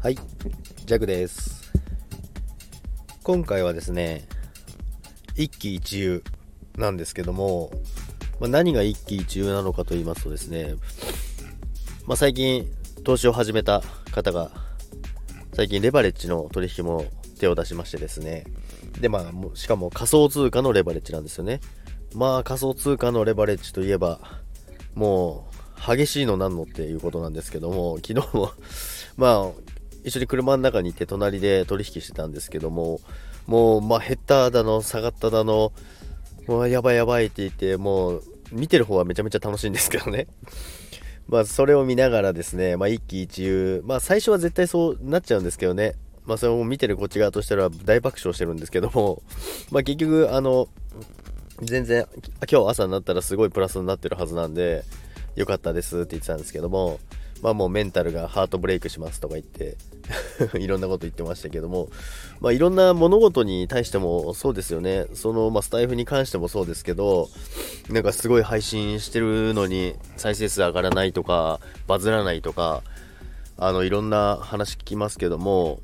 はい、ジャグです。今回はですね、一喜一憂なんですけども、まあ、何が一喜一憂なのかと言いますとですね、まあ、最近投資を始めた方が、最近レバレッジの取引も手を出しましてですね、でまあ、しかも仮想通貨のレバレッジなんですよね。まあ仮想通貨のレバレッジといえば、もう激しいのなんのっていうことなんですけども、昨日もまあ、一緒に車の中にいて隣で取引してたんですけども、もう、まあ、減っただの、下がっただの、もうやばいやばいって言って、もう、見てる方はめちゃめちゃ楽しいんですけどね。まあ、それを見ながらですね、まあ、一喜一憂、まあ、最初は絶対そうなっちゃうんですけどね、まあ、それを見てるこっち側としては大爆笑してるんですけども、まあ、結局、あの、全然、今日朝になったらすごいプラスになってるはずなんで、よかったですって言ってたんですけども、まあもうメンタルがハートブレイクしますとか言って いろんなこと言ってましたけども、まあいろんな物事に対してもそうですよね。その、まあスタイフに関してもそうですけど、なんかすごい配信してるのに再生数上がらないとか、バズらないとか、あの、いろんな話聞きますけども、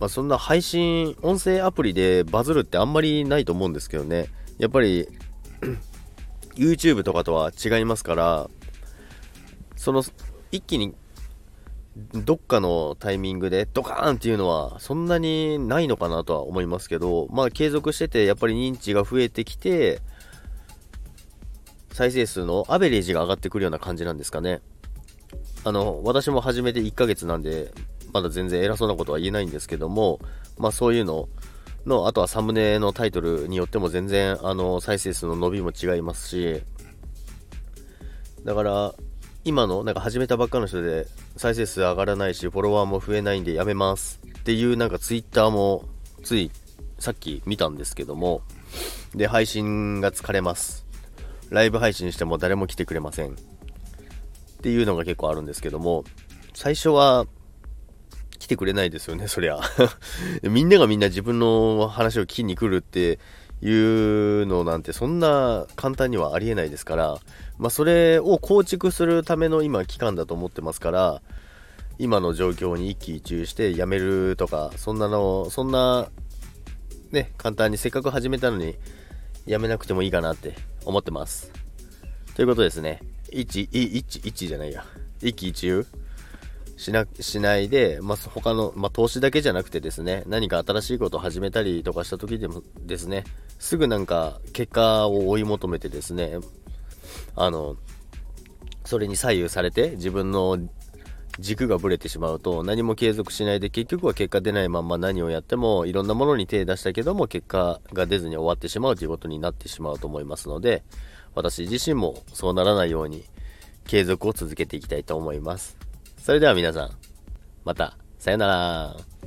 まあそんな配信、音声アプリでバズるってあんまりないと思うんですけどね。やっぱり YouTube とかとは違いますから、その一気にどっかのタイミングでドカーンっていうのはそんなにないのかなとは思いますけど、まあ継続しててやっぱり認知が増えてきて、再生数のアベレージが上がってくるような感じなんですかね。あの、私も始めて1ヶ月なんで、まだ全然偉そうなことは言えないんですけども、まあそういうのの、あとはサムネのタイトルによっても全然、あの、再生数の伸びも違いますし、だから、今の、なんか始めたばっかの人で、再生数上がらないし、フォロワーも増えないんでやめますっていう、なんかツイッターも、つい、さっき見たんですけども、で、配信が疲れます。ライブ配信しても誰も来てくれません。っていうのが結構あるんですけども、最初は、来てくれないですよね、そりゃ。みんながみんな自分の話を聞きに来るっていうのなんてそんな簡単にはありえないですから、まあそれを構築するための今期間だと思ってますから、今の状況に一喜一憂して辞めるとか、そんなの、そんな、ね、簡単にせっかく始めたのに辞めなくてもいいかなって思ってます。ということですね。一、い一、一じゃないや。一喜一憂？しな、しないで、まあ、他の、まあ、投資だけじゃなくてですね、何か新しいことを始めたりとかした時でもですね、すぐなんか結果を追い求めてですね、あの、それに左右されて自分の軸がぶれてしまうと何も継続しないで結局は結果出ないまま何をやってもいろんなものに手出したけども結果が出ずに終わってしまうということになってしまうと思いますので私自身もそうならないように継続を続けていきたいと思います。それでは皆さん、また、さよなら。